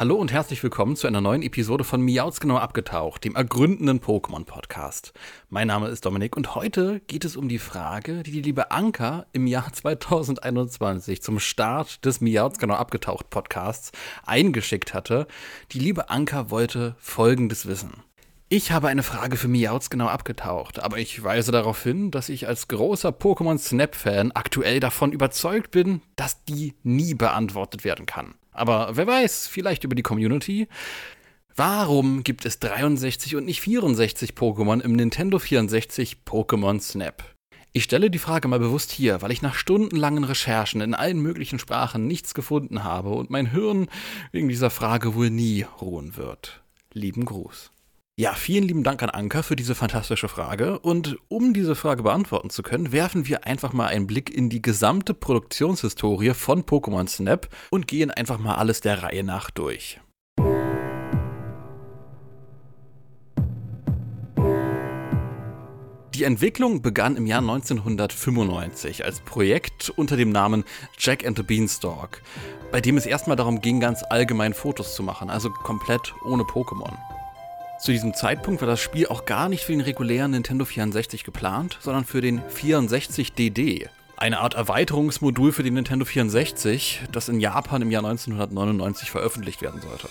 Hallo und herzlich willkommen zu einer neuen Episode von Miauts genau abgetaucht, dem ergründenden Pokémon-Podcast. Mein Name ist Dominik und heute geht es um die Frage, die die liebe Anka im Jahr 2021 zum Start des Miauts genau abgetaucht Podcasts eingeschickt hatte. Die liebe Anka wollte Folgendes wissen. Ich habe eine Frage für Miauts genau abgetaucht, aber ich weise darauf hin, dass ich als großer Pokémon Snap-Fan aktuell davon überzeugt bin, dass die nie beantwortet werden kann. Aber wer weiß, vielleicht über die Community. Warum gibt es 63 und nicht 64 Pokémon im Nintendo 64 Pokémon Snap? Ich stelle die Frage mal bewusst hier, weil ich nach stundenlangen Recherchen in allen möglichen Sprachen nichts gefunden habe und mein Hirn wegen dieser Frage wohl nie ruhen wird. Lieben Gruß. Ja, vielen lieben Dank an Anka für diese fantastische Frage. Und um diese Frage beantworten zu können, werfen wir einfach mal einen Blick in die gesamte Produktionshistorie von Pokémon Snap und gehen einfach mal alles der Reihe nach durch. Die Entwicklung begann im Jahr 1995 als Projekt unter dem Namen Jack and the Beanstalk, bei dem es erstmal darum ging, ganz allgemein Fotos zu machen, also komplett ohne Pokémon. Zu diesem Zeitpunkt war das Spiel auch gar nicht für den regulären Nintendo 64 geplant, sondern für den 64DD. Eine Art Erweiterungsmodul für den Nintendo 64, das in Japan im Jahr 1999 veröffentlicht werden sollte.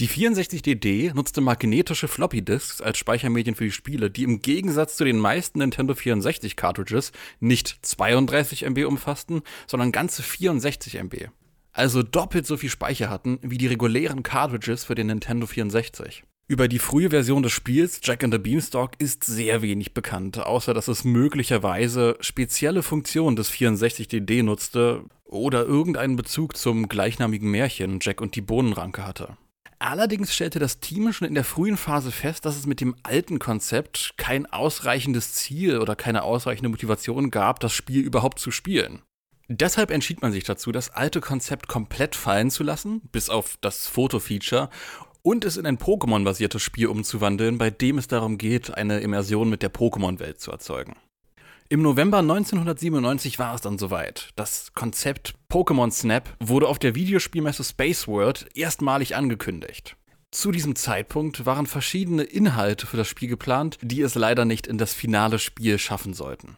Die 64DD nutzte magnetische Floppy Disks als Speichermedien für die Spiele, die im Gegensatz zu den meisten Nintendo 64 Cartridges nicht 32 MB umfassten, sondern ganze 64 MB. Also doppelt so viel Speicher hatten wie die regulären Cartridges für den Nintendo 64. Über die frühe Version des Spiels Jack and the Beanstalk ist sehr wenig bekannt, außer dass es möglicherweise spezielle Funktionen des 64DD nutzte oder irgendeinen Bezug zum gleichnamigen Märchen Jack und die Bohnenranke hatte. Allerdings stellte das Team schon in der frühen Phase fest, dass es mit dem alten Konzept kein ausreichendes Ziel oder keine ausreichende Motivation gab, das Spiel überhaupt zu spielen. Deshalb entschied man sich dazu, das alte Konzept komplett fallen zu lassen, bis auf das Foto-Feature, und es in ein Pokémon-basiertes Spiel umzuwandeln, bei dem es darum geht, eine Immersion mit der Pokémon-Welt zu erzeugen. Im November 1997 war es dann soweit. Das Konzept Pokémon Snap wurde auf der Videospielmesse Space World erstmalig angekündigt. Zu diesem Zeitpunkt waren verschiedene Inhalte für das Spiel geplant, die es leider nicht in das finale Spiel schaffen sollten.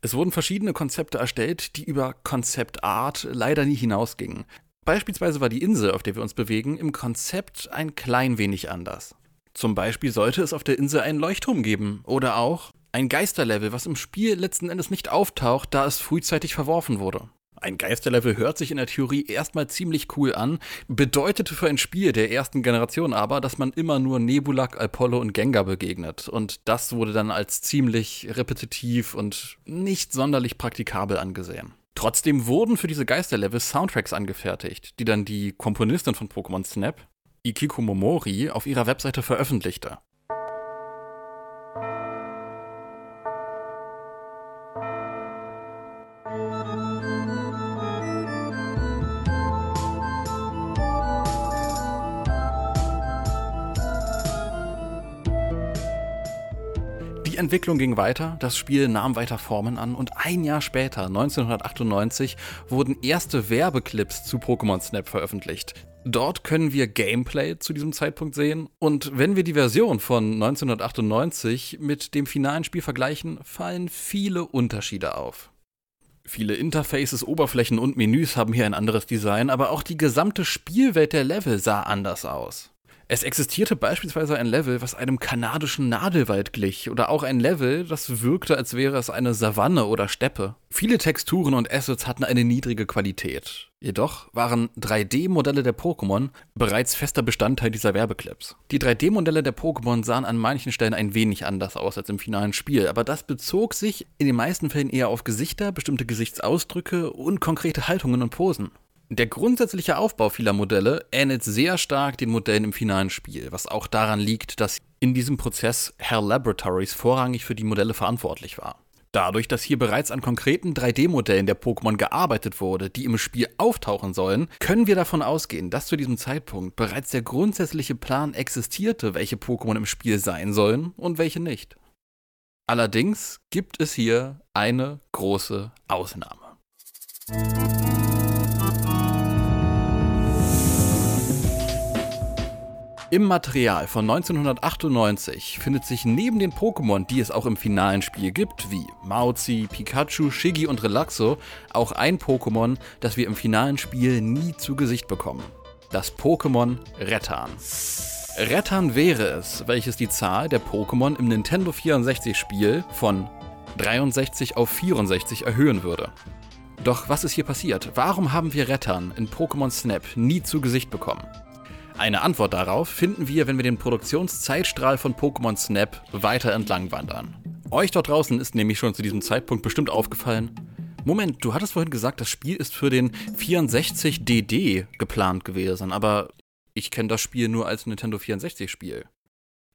Es wurden verschiedene Konzepte erstellt, die über Konzept Art leider nie hinausgingen. Beispielsweise war die Insel, auf der wir uns bewegen, im Konzept ein klein wenig anders. Zum Beispiel sollte es auf der Insel einen Leuchtturm geben oder auch ein Geisterlevel, was im Spiel letzten Endes nicht auftaucht, da es frühzeitig verworfen wurde. Ein Geisterlevel hört sich in der Theorie erstmal ziemlich cool an, bedeutete für ein Spiel der ersten Generation aber, dass man immer nur Nebulak, Apollo und Gengar begegnet. Und das wurde dann als ziemlich repetitiv und nicht sonderlich praktikabel angesehen. Trotzdem wurden für diese Geisterlevel Soundtracks angefertigt, die dann die Komponistin von Pokémon Snap, Ikiko Momori, auf ihrer Webseite veröffentlichte. Entwicklung ging weiter, das Spiel nahm weiter Formen an und ein Jahr später, 1998, wurden erste Werbeclips zu Pokémon Snap veröffentlicht. Dort können wir Gameplay zu diesem Zeitpunkt sehen und wenn wir die Version von 1998 mit dem finalen Spiel vergleichen, fallen viele Unterschiede auf. Viele Interfaces, Oberflächen und Menüs haben hier ein anderes Design, aber auch die gesamte Spielwelt der Level sah anders aus. Es existierte beispielsweise ein Level, was einem kanadischen Nadelwald glich, oder auch ein Level, das wirkte, als wäre es eine Savanne oder Steppe. Viele Texturen und Assets hatten eine niedrige Qualität. Jedoch waren 3D-Modelle der Pokémon bereits fester Bestandteil dieser Werbeclips. Die 3D-Modelle der Pokémon sahen an manchen Stellen ein wenig anders aus als im finalen Spiel, aber das bezog sich in den meisten Fällen eher auf Gesichter, bestimmte Gesichtsausdrücke und konkrete Haltungen und Posen. Der grundsätzliche Aufbau vieler Modelle ähnelt sehr stark den Modellen im finalen Spiel, was auch daran liegt, dass in diesem Prozess Hell Laboratories vorrangig für die Modelle verantwortlich war. Dadurch, dass hier bereits an konkreten 3D-Modellen der Pokémon gearbeitet wurde, die im Spiel auftauchen sollen, können wir davon ausgehen, dass zu diesem Zeitpunkt bereits der grundsätzliche Plan existierte, welche Pokémon im Spiel sein sollen und welche nicht. Allerdings gibt es hier eine große Ausnahme. Im Material von 1998 findet sich neben den Pokémon, die es auch im finalen Spiel gibt, wie Mauzi, Pikachu, Shiggy und Relaxo, auch ein Pokémon, das wir im finalen Spiel nie zu Gesicht bekommen. Das Pokémon Rettan. Rettan wäre es, welches die Zahl der Pokémon im Nintendo 64 Spiel von 63 auf 64 erhöhen würde. Doch was ist hier passiert? Warum haben wir Rettan in Pokémon Snap nie zu Gesicht bekommen? Eine Antwort darauf finden wir, wenn wir den Produktionszeitstrahl von Pokémon Snap weiter entlang wandern. Euch dort draußen ist nämlich schon zu diesem Zeitpunkt bestimmt aufgefallen, Moment, du hattest vorhin gesagt, das Spiel ist für den 64DD geplant gewesen, aber ich kenne das Spiel nur als Nintendo 64 Spiel.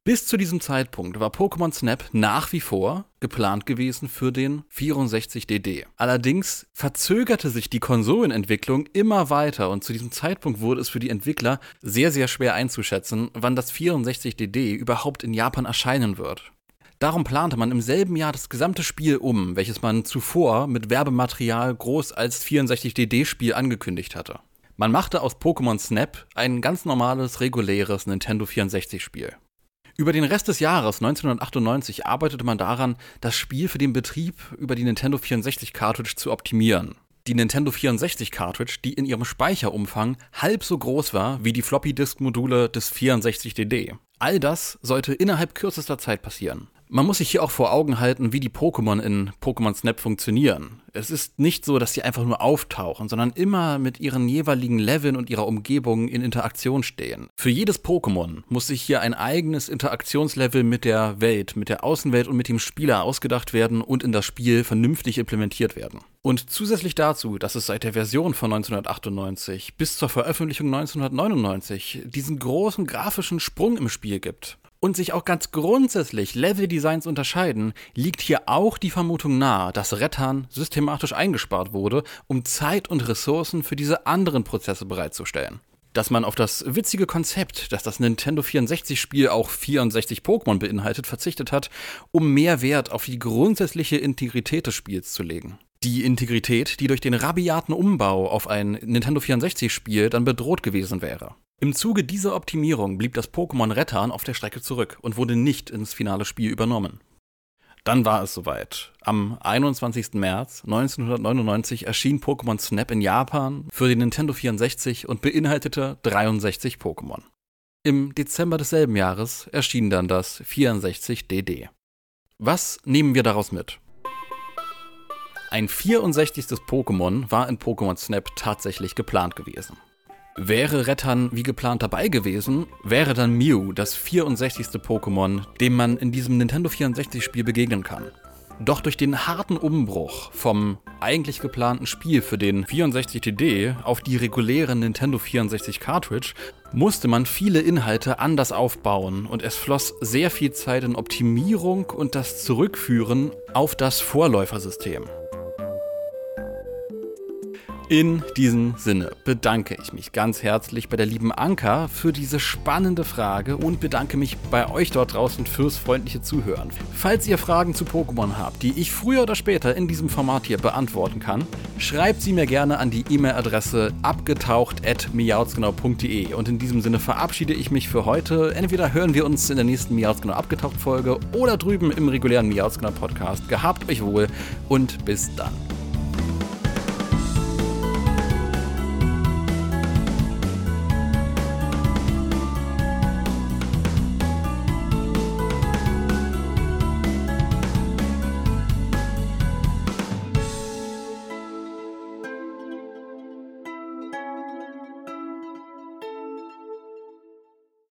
Bis zu diesem Zeitpunkt war Pokémon Snap nach wie vor geplant gewesen für den 64DD. Allerdings verzögerte sich die Konsolenentwicklung immer weiter und zu diesem Zeitpunkt wurde es für die Entwickler sehr, sehr schwer einzuschätzen, wann das 64DD überhaupt in Japan erscheinen wird. Darum plante man im selben Jahr das gesamte Spiel um, welches man zuvor mit Werbematerial groß als 64DD-Spiel angekündigt hatte. Man machte aus Pokémon Snap ein ganz normales, reguläres Nintendo 64-Spiel. Über den Rest des Jahres 1998 arbeitete man daran, das Spiel für den Betrieb über die Nintendo 64 Cartridge zu optimieren. Die Nintendo 64 Cartridge, die in ihrem Speicherumfang halb so groß war wie die Floppy Disk Module des 64DD. All das sollte innerhalb kürzester Zeit passieren. Man muss sich hier auch vor Augen halten, wie die Pokémon in Pokémon Snap funktionieren. Es ist nicht so, dass sie einfach nur auftauchen, sondern immer mit ihren jeweiligen Leveln und ihrer Umgebung in Interaktion stehen. Für jedes Pokémon muss sich hier ein eigenes Interaktionslevel mit der Welt, mit der Außenwelt und mit dem Spieler ausgedacht werden und in das Spiel vernünftig implementiert werden. Und zusätzlich dazu, dass es seit der Version von 1998 bis zur Veröffentlichung 1999 diesen großen grafischen Sprung im Spiel gibt, und sich auch ganz grundsätzlich Leveldesigns unterscheiden, liegt hier auch die Vermutung nahe, dass Rettan systematisch eingespart wurde, um Zeit und Ressourcen für diese anderen Prozesse bereitzustellen. Dass man auf das witzige Konzept, dass das Nintendo 64-Spiel auch 64 Pokémon beinhaltet, verzichtet hat, um mehr Wert auf die grundsätzliche Integrität des Spiels zu legen. Die Integrität, die durch den rabiaten Umbau auf ein Nintendo 64-Spiel dann bedroht gewesen wäre. Im Zuge dieser Optimierung blieb das Pokémon Rettan auf der Strecke zurück und wurde nicht ins finale Spiel übernommen. Dann war es soweit. Am 21. März 1999 erschien Pokémon Snap in Japan für den Nintendo 64 und beinhaltete 63 Pokémon. Im Dezember desselben Jahres erschien dann das 64DD. Was nehmen wir daraus mit? Ein 64. Pokémon war in Pokémon Snap tatsächlich geplant gewesen. Wäre Rettan wie geplant dabei gewesen, wäre dann Mew das 64. Pokémon, dem man in diesem Nintendo 64-Spiel begegnen kann. Doch durch den harten Umbruch vom eigentlich geplanten Spiel für den 64TD auf die reguläre Nintendo 64 Cartridge musste man viele Inhalte anders aufbauen und es floss sehr viel Zeit in Optimierung und das Zurückführen auf das Vorläufersystem. In diesem Sinne bedanke ich mich ganz herzlich bei der lieben Anka für diese spannende Frage und bedanke mich bei euch dort draußen fürs freundliche Zuhören. Falls ihr Fragen zu Pokémon habt, die ich früher oder später in diesem Format hier beantworten kann, schreibt sie mir gerne an die E-Mail-Adresse abgetaucht.miauzgenau.de und in diesem Sinne verabschiede ich mich für heute. Entweder hören wir uns in der nächsten Miauzgenau abgetaucht Folge oder drüben im regulären Miauzgenau Podcast. Gehabt euch wohl und bis dann.